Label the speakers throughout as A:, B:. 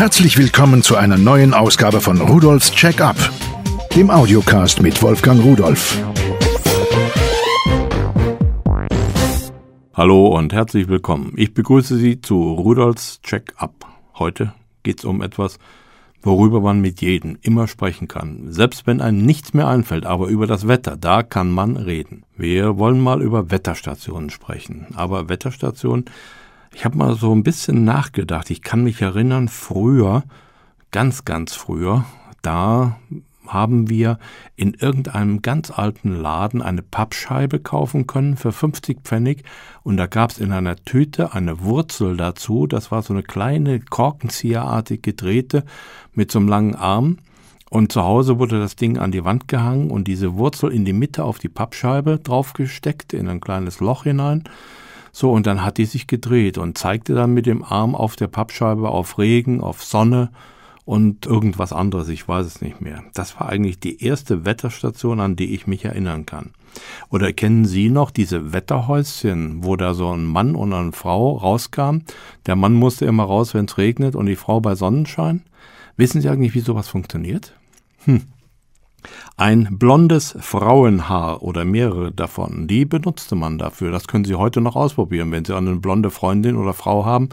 A: Herzlich willkommen zu einer neuen Ausgabe von Rudolfs Check-up, dem Audiocast mit Wolfgang Rudolf.
B: Hallo und herzlich willkommen. Ich begrüße Sie zu Rudolfs Check-up. Heute geht es um etwas, worüber man mit jedem immer sprechen kann. Selbst wenn einem nichts mehr einfällt, aber über das Wetter, da kann man reden. Wir wollen mal über Wetterstationen sprechen. Aber Wetterstationen, ich habe mal so ein bisschen nachgedacht. Ich kann mich erinnern, früher, ganz, ganz früher, da haben wir in irgendeinem ganz alten Laden eine Pappscheibe kaufen können für 50 Pfennig und da gab es in einer Tüte eine Wurzel dazu. Das war so eine kleine korkenzieherartig gedrehte mit so einem langen Arm. Und zu Hause wurde das Ding an die Wand gehangen und diese Wurzel in die Mitte auf die Pappscheibe draufgesteckt, in ein kleines Loch hinein. So, und dann hat die sich gedreht und zeigte dann mit dem Arm auf der Pappscheibe auf Regen, auf Sonne und irgendwas anderes, ich weiß es nicht mehr. Das war eigentlich die erste Wetterstation, an die ich mich erinnern kann. Oder kennen Sie noch diese Wetterhäuschen, wo da so ein Mann und eine Frau rauskamen? Der Mann musste immer raus, wenn es regnet und die Frau bei Sonnenschein? Wissen Sie eigentlich, wie sowas funktioniert? Hm. Ein blondes Frauenhaar oder mehrere davon, die benutzte man dafür. Das können Sie heute noch ausprobieren. Wenn Sie eine blonde Freundin oder Frau haben,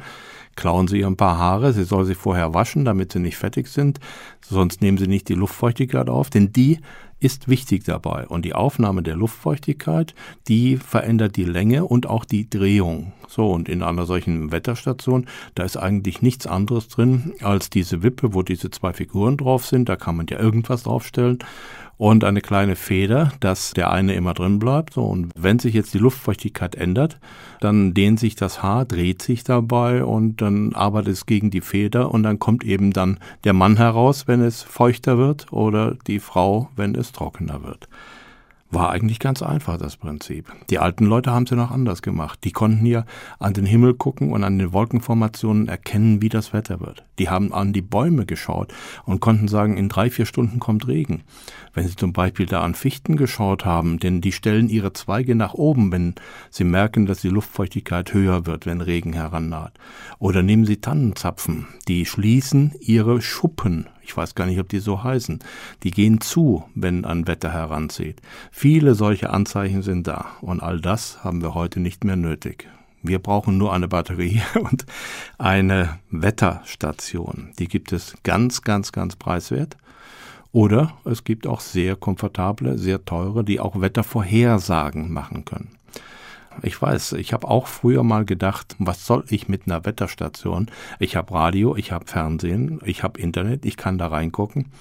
B: klauen Sie ihr ein paar Haare. Sie soll sie vorher waschen, damit sie nicht fettig sind. Sonst nehmen Sie nicht die Luftfeuchtigkeit auf, denn die ist wichtig dabei. Und die Aufnahme der Luftfeuchtigkeit, die verändert die Länge und auch die Drehung. So, und in einer solchen Wetterstation, da ist eigentlich nichts anderes drin als diese Wippe, wo diese zwei Figuren drauf sind. Da kann man ja irgendwas draufstellen und eine kleine Feder, dass der eine immer drin bleibt. So, und wenn sich jetzt die Luftfeuchtigkeit ändert, dann dehnt sich das Haar, dreht sich dabei und dann arbeitet es gegen die Feder und dann kommt eben dann der Mann heraus, wenn es feuchter wird oder die Frau, wenn es trockener wird. War eigentlich ganz einfach, das Prinzip. Die alten Leute haben es ja noch anders gemacht. Die konnten ja an den Himmel gucken und an den Wolkenformationen erkennen, wie das Wetter wird. Die haben an die Bäume geschaut und konnten sagen, in drei, vier Stunden kommt Regen. Wenn sie zum Beispiel da an Fichten geschaut haben, denn die stellen ihre Zweige nach oben, wenn sie merken, dass die Luftfeuchtigkeit höher wird, wenn Regen herannaht. Oder nehmen sie Tannenzapfen, die schließen ihre Schuppen ich weiß gar nicht, ob die so heißen, die gehen zu, wenn ein Wetter heranzieht. Viele solche Anzeichen sind da und all das haben wir heute nicht mehr nötig. Wir brauchen nur eine Batterie und eine Wetterstation. Die gibt es ganz, ganz, ganz preiswert. Oder es gibt auch sehr komfortable, sehr teure, die auch Wettervorhersagen machen können. Ich weiß, ich habe auch früher mal gedacht, was soll ich mit einer Wetterstation? Ich habe Radio, ich habe Fernsehen, ich habe Internet, ich kann da reingucken.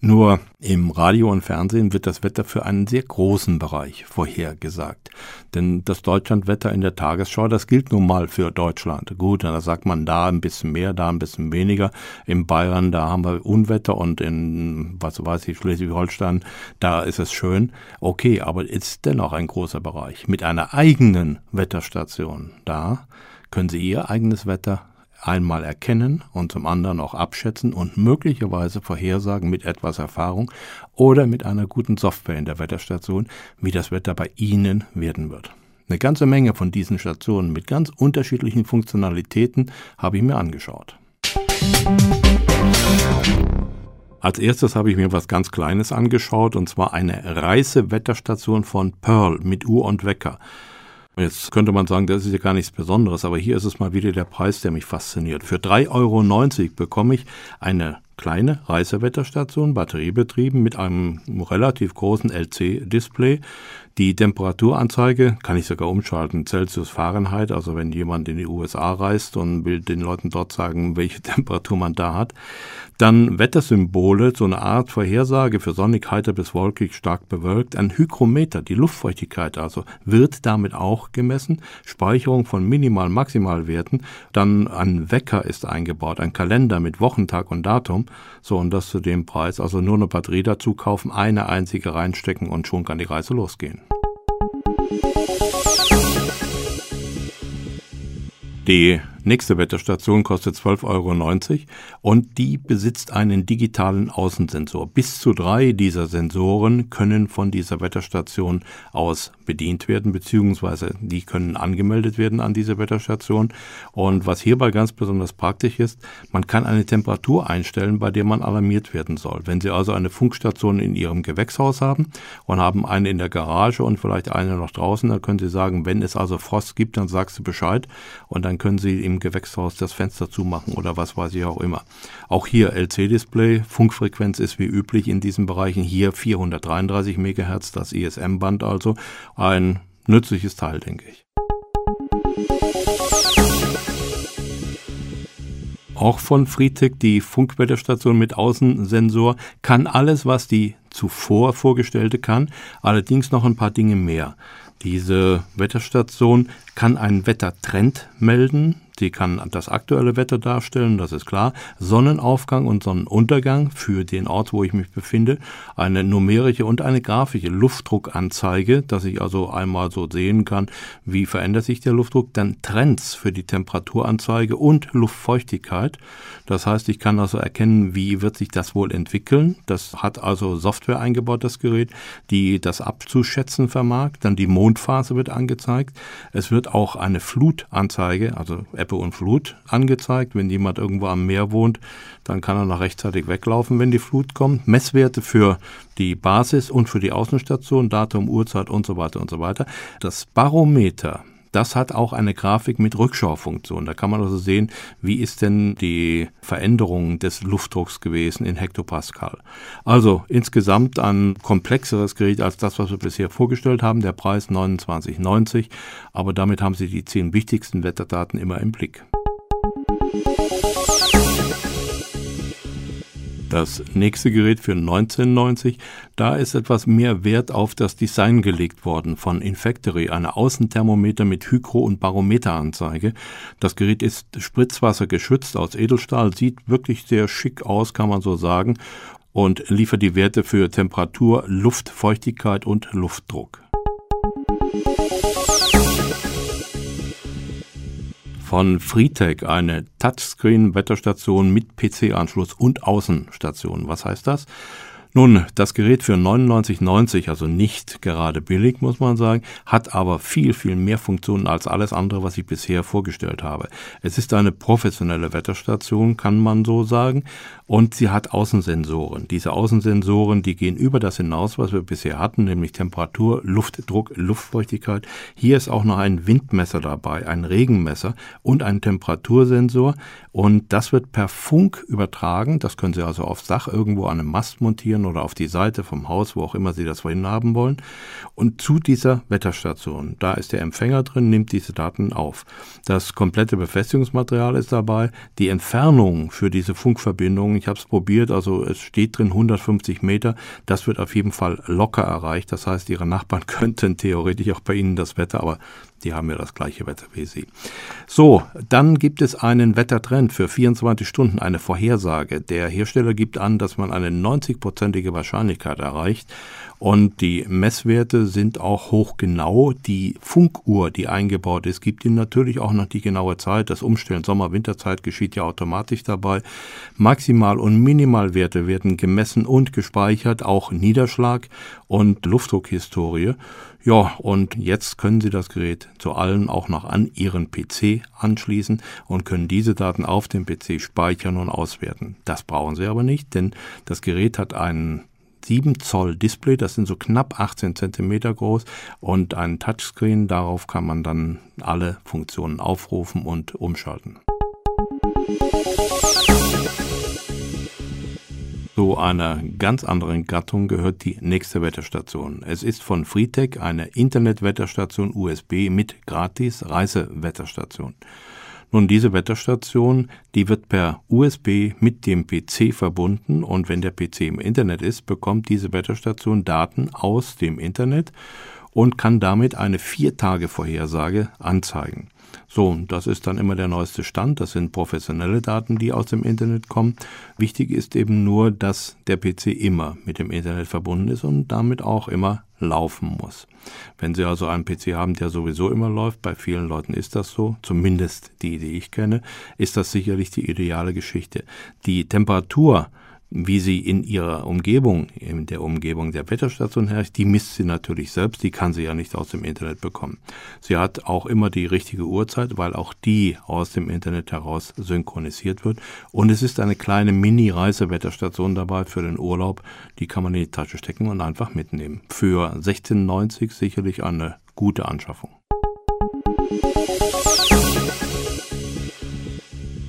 B: Nur im Radio und Fernsehen wird das Wetter für einen sehr großen Bereich vorhergesagt. Denn das Deutschlandwetter in der Tagesschau, das gilt nun mal für Deutschland. Gut, da sagt man da ein bisschen mehr, da ein bisschen weniger. In Bayern, da haben wir Unwetter und in, was weiß ich, Schleswig-Holstein, da ist es schön. Okay, aber es ist dennoch ein großer Bereich. Mit einer eigenen Wetterstation, da können Sie Ihr eigenes Wetter einmal erkennen und zum anderen auch abschätzen und möglicherweise vorhersagen mit etwas Erfahrung oder mit einer guten Software in der Wetterstation, wie das Wetter bei Ihnen werden wird. Eine ganze Menge von diesen Stationen mit ganz unterschiedlichen Funktionalitäten habe ich mir angeschaut. Als erstes habe ich mir was ganz Kleines angeschaut, und zwar eine Reisewetterstation von Pearl mit Uhr und Wecker. Jetzt könnte man sagen, das ist ja gar nichts Besonderes, aber hier ist es mal wieder der Preis, der mich fasziniert. Für 3,90 Euro bekomme ich eine kleine Reisewetterstation, batteriebetrieben, mit einem relativ großen LC-Display. Die Temperaturanzeige kann ich sogar umschalten, Celsius Fahrenheit, also wenn jemand in die USA reist und will den Leuten dort sagen, welche Temperatur man da hat. Dann Wettersymbole, so eine Art Vorhersage für sonnig, heiter bis wolkig, stark bewölkt. Ein Hygrometer, die Luftfeuchtigkeit also, wird damit auch gemessen. Speicherung von Minimal-Maximalwerten. Dann ein Wecker ist eingebaut, ein Kalender mit Wochentag und Datum. So, und das zu dem Preis. Also nur eine Batterie dazu kaufen, eine einzige reinstecken und schon kann die Reise losgehen. Die nächste Wetterstation kostet 12,90 Euro und die besitzt einen digitalen Außensensor. Bis zu drei dieser Sensoren können von dieser Wetterstation aus bedient werden, beziehungsweise die können angemeldet werden an diese Wetterstation. Und was hierbei ganz besonders praktisch ist, man kann eine Temperatur einstellen, bei der man alarmiert werden soll. Wenn Sie also eine Funkstation in Ihrem Gewächshaus haben und haben eine in der Garage und vielleicht eine noch draußen, dann können Sie sagen, wenn es also Frost gibt, dann sagst du Bescheid und dann können Sie im Gewächshaus das Fenster zumachen oder was weiß ich auch immer. Auch hier LC-Display, Funkfrequenz ist wie üblich in diesen Bereichen. Hier 433 MHz, das ISM-Band also. Ein nützliches Teil, denke ich. Auch von Fritek die Funkwetterstation mit Außensensor kann alles, was die zuvor vorgestellte kann, allerdings noch ein paar Dinge mehr. Diese Wetterstation kann einen Wettertrend melden, Sie kann das aktuelle Wetter darstellen, das ist klar. Sonnenaufgang und Sonnenuntergang für den Ort, wo ich mich befinde. Eine numerische und eine grafische Luftdruckanzeige, dass ich also einmal so sehen kann, wie verändert sich der Luftdruck. Dann Trends für die Temperaturanzeige und Luftfeuchtigkeit. Das heißt, ich kann also erkennen, wie wird sich das wohl entwickeln. Das hat also Software eingebaut, das Gerät, die das abzuschätzen vermag. Dann die Mondphase wird angezeigt. Es wird auch eine Flutanzeige, also Ebbe und Flut angezeigt. Wenn jemand irgendwo am Meer wohnt, dann kann er noch rechtzeitig weglaufen, wenn die Flut kommt. Messwerte für die Basis und für die Außenstation, Datum, Uhrzeit und so weiter und so weiter. Das Barometer, das hat auch eine Grafik mit Rückschaufunktion. Da kann man also sehen, wie ist denn die Veränderung des Luftdrucks gewesen in Hektopascal. Also insgesamt ein komplexeres Gerät als das, was wir bisher vorgestellt haben. Der Preis 29,90, aber damit haben Sie die zehn wichtigsten Wetterdaten immer im Blick. Das nächste Gerät für 1990, da ist etwas mehr Wert auf das Design gelegt worden von Infactory, eine Außenthermometer mit Hygro- und Barometeranzeige. Das Gerät ist spritzwassergeschützt aus Edelstahl, sieht wirklich sehr schick aus, kann man so sagen, und liefert die Werte für Temperatur, Luftfeuchtigkeit und Luftdruck. Von Freetech eine Touchscreen-Wetterstation mit PC-Anschluss und Außenstation. Was heißt das? Nun, das Gerät für 99,90, also nicht gerade billig, muss man sagen, hat aber viel, viel mehr Funktionen als alles andere, was ich bisher vorgestellt habe. Es ist eine professionelle Wetterstation, kann man so sagen, und sie hat Außensensoren. Diese Außensensoren, die gehen über das hinaus, was wir bisher hatten, nämlich Temperatur, Luftdruck, Luftfeuchtigkeit. Hier ist auch noch ein Windmesser dabei, ein Regenmesser und ein Temperatursensor. Und das wird per Funk übertragen. Das können Sie also aufs Dach irgendwo an einem Mast montieren oder auf die Seite vom Haus, wo auch immer Sie das vorhin haben wollen. Und zu dieser Wetterstation, da ist der Empfänger drin, nimmt diese Daten auf. Das komplette Befestigungsmaterial ist dabei. Die Entfernung für diese Funkverbindung, ich habe es probiert, also es steht drin 150 Meter. Das wird auf jeden Fall locker erreicht. Das heißt, Ihre Nachbarn könnten theoretisch auch bei Ihnen das Wetter, aber die haben ja das gleiche Wetter wie Sie. So, dann gibt es einen Wettertrend für 24 Stunden, eine Vorhersage. Der Hersteller gibt an, dass man eine 90-prozentige Wahrscheinlichkeit erreicht. Und die Messwerte sind auch hochgenau. Die Funkuhr, die eingebaut ist, gibt Ihnen natürlich auch noch die genaue Zeit. Das Umstellen Sommer-Winterzeit geschieht ja automatisch dabei. Maximal- und Minimalwerte werden gemessen und gespeichert, auch Niederschlag und Luftdruckhistorie. Ja, und jetzt können Sie das Gerät zu allen auch noch an Ihren PC anschließen und können diese Daten auf dem PC speichern und auswerten. Das brauchen Sie aber nicht, denn das Gerät hat einen 7 Zoll Display, das sind so knapp 18 Zentimeter groß und ein Touchscreen, darauf kann man dann alle Funktionen aufrufen und umschalten. Zu einer ganz anderen Gattung gehört die nächste Wetterstation. Es ist von Freetech eine Internetwetterstation USB mit gratis Reisewetterstation. Nun, diese Wetterstation, die wird per USB mit dem PC verbunden und wenn der PC im Internet ist, bekommt diese Wetterstation Daten aus dem Internet und kann damit eine Vier-Tage-Vorhersage anzeigen. So, das ist dann immer der neueste Stand. Das sind professionelle Daten, die aus dem Internet kommen. Wichtig ist eben nur, dass der PC immer mit dem Internet verbunden ist und damit auch immer laufen muss. Wenn Sie also einen PC haben, der sowieso immer läuft, bei vielen Leuten ist das so, zumindest die, die ich kenne, ist das sicherlich die ideale Geschichte. Die Temperatur wie sie in ihrer Umgebung, in der Umgebung der Wetterstation herrscht, die misst sie natürlich selbst, die kann sie ja nicht aus dem Internet bekommen. Sie hat auch immer die richtige Uhrzeit, weil auch die aus dem Internet heraus synchronisiert wird. Und es ist eine kleine Mini-Reisewetterstation dabei für den Urlaub, die kann man in die Tasche stecken und einfach mitnehmen. Für 16,90 sicherlich eine gute Anschaffung.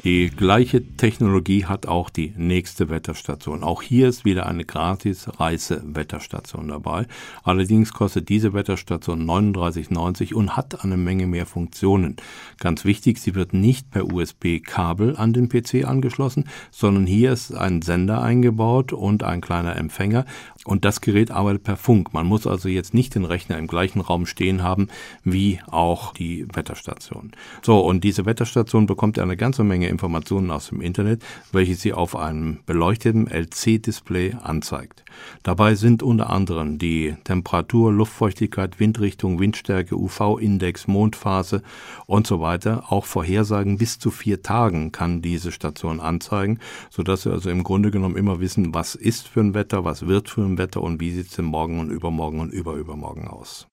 B: Die gleiche Technologie hat auch die nächste Wetterstation. Auch hier ist wieder eine gratis Reise-Wetterstation dabei. Allerdings kostet diese Wetterstation 39,90 und hat eine Menge mehr Funktionen. Ganz wichtig, sie wird nicht per USB-Kabel an den PC angeschlossen, sondern hier ist ein Sender eingebaut und ein kleiner Empfänger. Und das Gerät arbeitet per Funk. Man muss also jetzt nicht den Rechner im gleichen Raum stehen haben wie auch die Wetterstation. So, und diese Wetterstation bekommt eine ganze Menge Informationen aus dem Internet, welche sie auf einem beleuchteten LC-Display anzeigt. Dabei sind unter anderem die Temperatur, Luftfeuchtigkeit, Windrichtung, Windstärke, UV-Index, Mondphase und so weiter. Auch Vorhersagen bis zu vier Tagen kann diese Station anzeigen, sodass Sie also im Grunde genommen immer wissen, was ist für ein Wetter, was wird für ein Wetter und wie sieht es denn morgen und übermorgen und überübermorgen aus.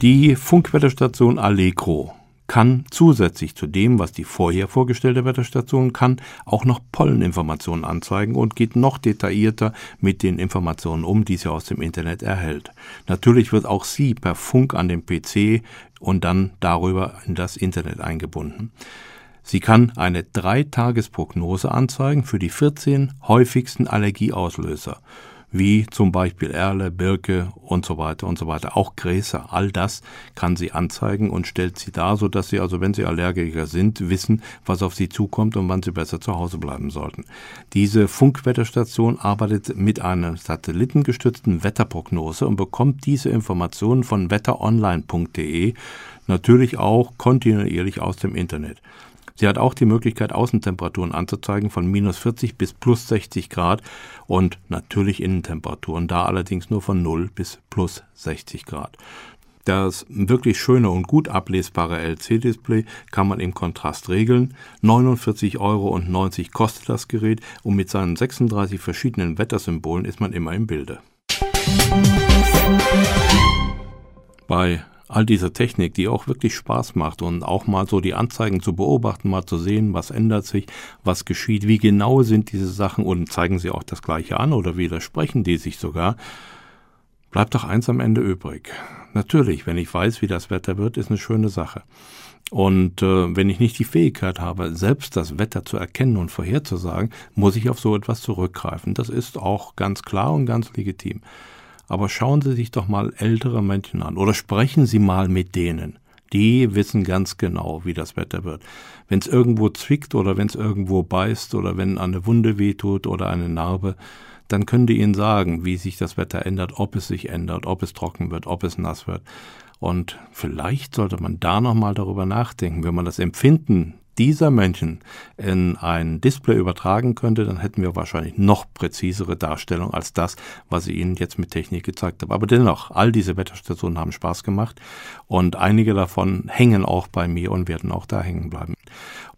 B: Die Funkwetterstation Allegro kann zusätzlich zu dem, was die vorher vorgestellte Wetterstation kann, auch noch Polleninformationen anzeigen und geht noch detaillierter mit den Informationen um, die sie aus dem Internet erhält. Natürlich wird auch sie per Funk an den PC und dann darüber in das Internet eingebunden. Sie kann eine Dreitagesprognose anzeigen für die 14 häufigsten Allergieauslöser wie zum Beispiel Erle, Birke und so weiter und so weiter. Auch Gräser, all das kann sie anzeigen und stellt sie dar, sodass sie also, wenn sie Allergiker sind, wissen, was auf sie zukommt und wann sie besser zu Hause bleiben sollten. Diese Funkwetterstation arbeitet mit einer satellitengestützten Wetterprognose und bekommt diese Informationen von wetteronline.de natürlich auch kontinuierlich aus dem Internet. Sie hat auch die Möglichkeit, Außentemperaturen anzuzeigen von minus 40 bis plus 60 Grad und natürlich Innentemperaturen, da allerdings nur von 0 bis plus 60 Grad. Das wirklich schöne und gut ablesbare LC-Display kann man im Kontrast regeln. 49,90 Euro kostet das Gerät und mit seinen 36 verschiedenen Wettersymbolen ist man immer im Bilde. Bei all diese Technik, die auch wirklich Spaß macht und auch mal so die Anzeigen zu beobachten, mal zu sehen, was ändert sich, was geschieht, wie genau sind diese Sachen und zeigen sie auch das Gleiche an oder widersprechen die sich sogar, bleibt doch eins am Ende übrig. Natürlich, wenn ich weiß, wie das Wetter wird, ist eine schöne Sache. Und äh, wenn ich nicht die Fähigkeit habe, selbst das Wetter zu erkennen und vorherzusagen, muss ich auf so etwas zurückgreifen. Das ist auch ganz klar und ganz legitim. Aber schauen Sie sich doch mal ältere Menschen an oder sprechen Sie mal mit denen. Die wissen ganz genau, wie das Wetter wird. Wenn es irgendwo zwickt oder wenn es irgendwo beißt oder wenn eine Wunde wehtut oder eine Narbe, dann können die Ihnen sagen, wie sich das Wetter ändert, ob es sich ändert, ob es trocken wird, ob es nass wird. Und vielleicht sollte man da nochmal darüber nachdenken, wenn man das Empfinden dieser Menschen in ein Display übertragen könnte, dann hätten wir wahrscheinlich noch präzisere Darstellung als das, was ich Ihnen jetzt mit Technik gezeigt habe. Aber dennoch, all diese Wetterstationen haben Spaß gemacht und einige davon hängen auch bei mir und werden auch da hängen bleiben.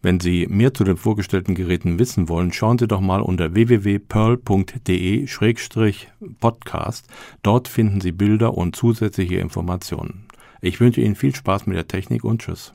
B: Wenn Sie mehr zu den vorgestellten Geräten wissen wollen, schauen Sie doch mal unter www.pearl.de-podcast. Dort finden Sie Bilder und zusätzliche Informationen. Ich wünsche Ihnen viel Spaß mit der Technik und Tschüss.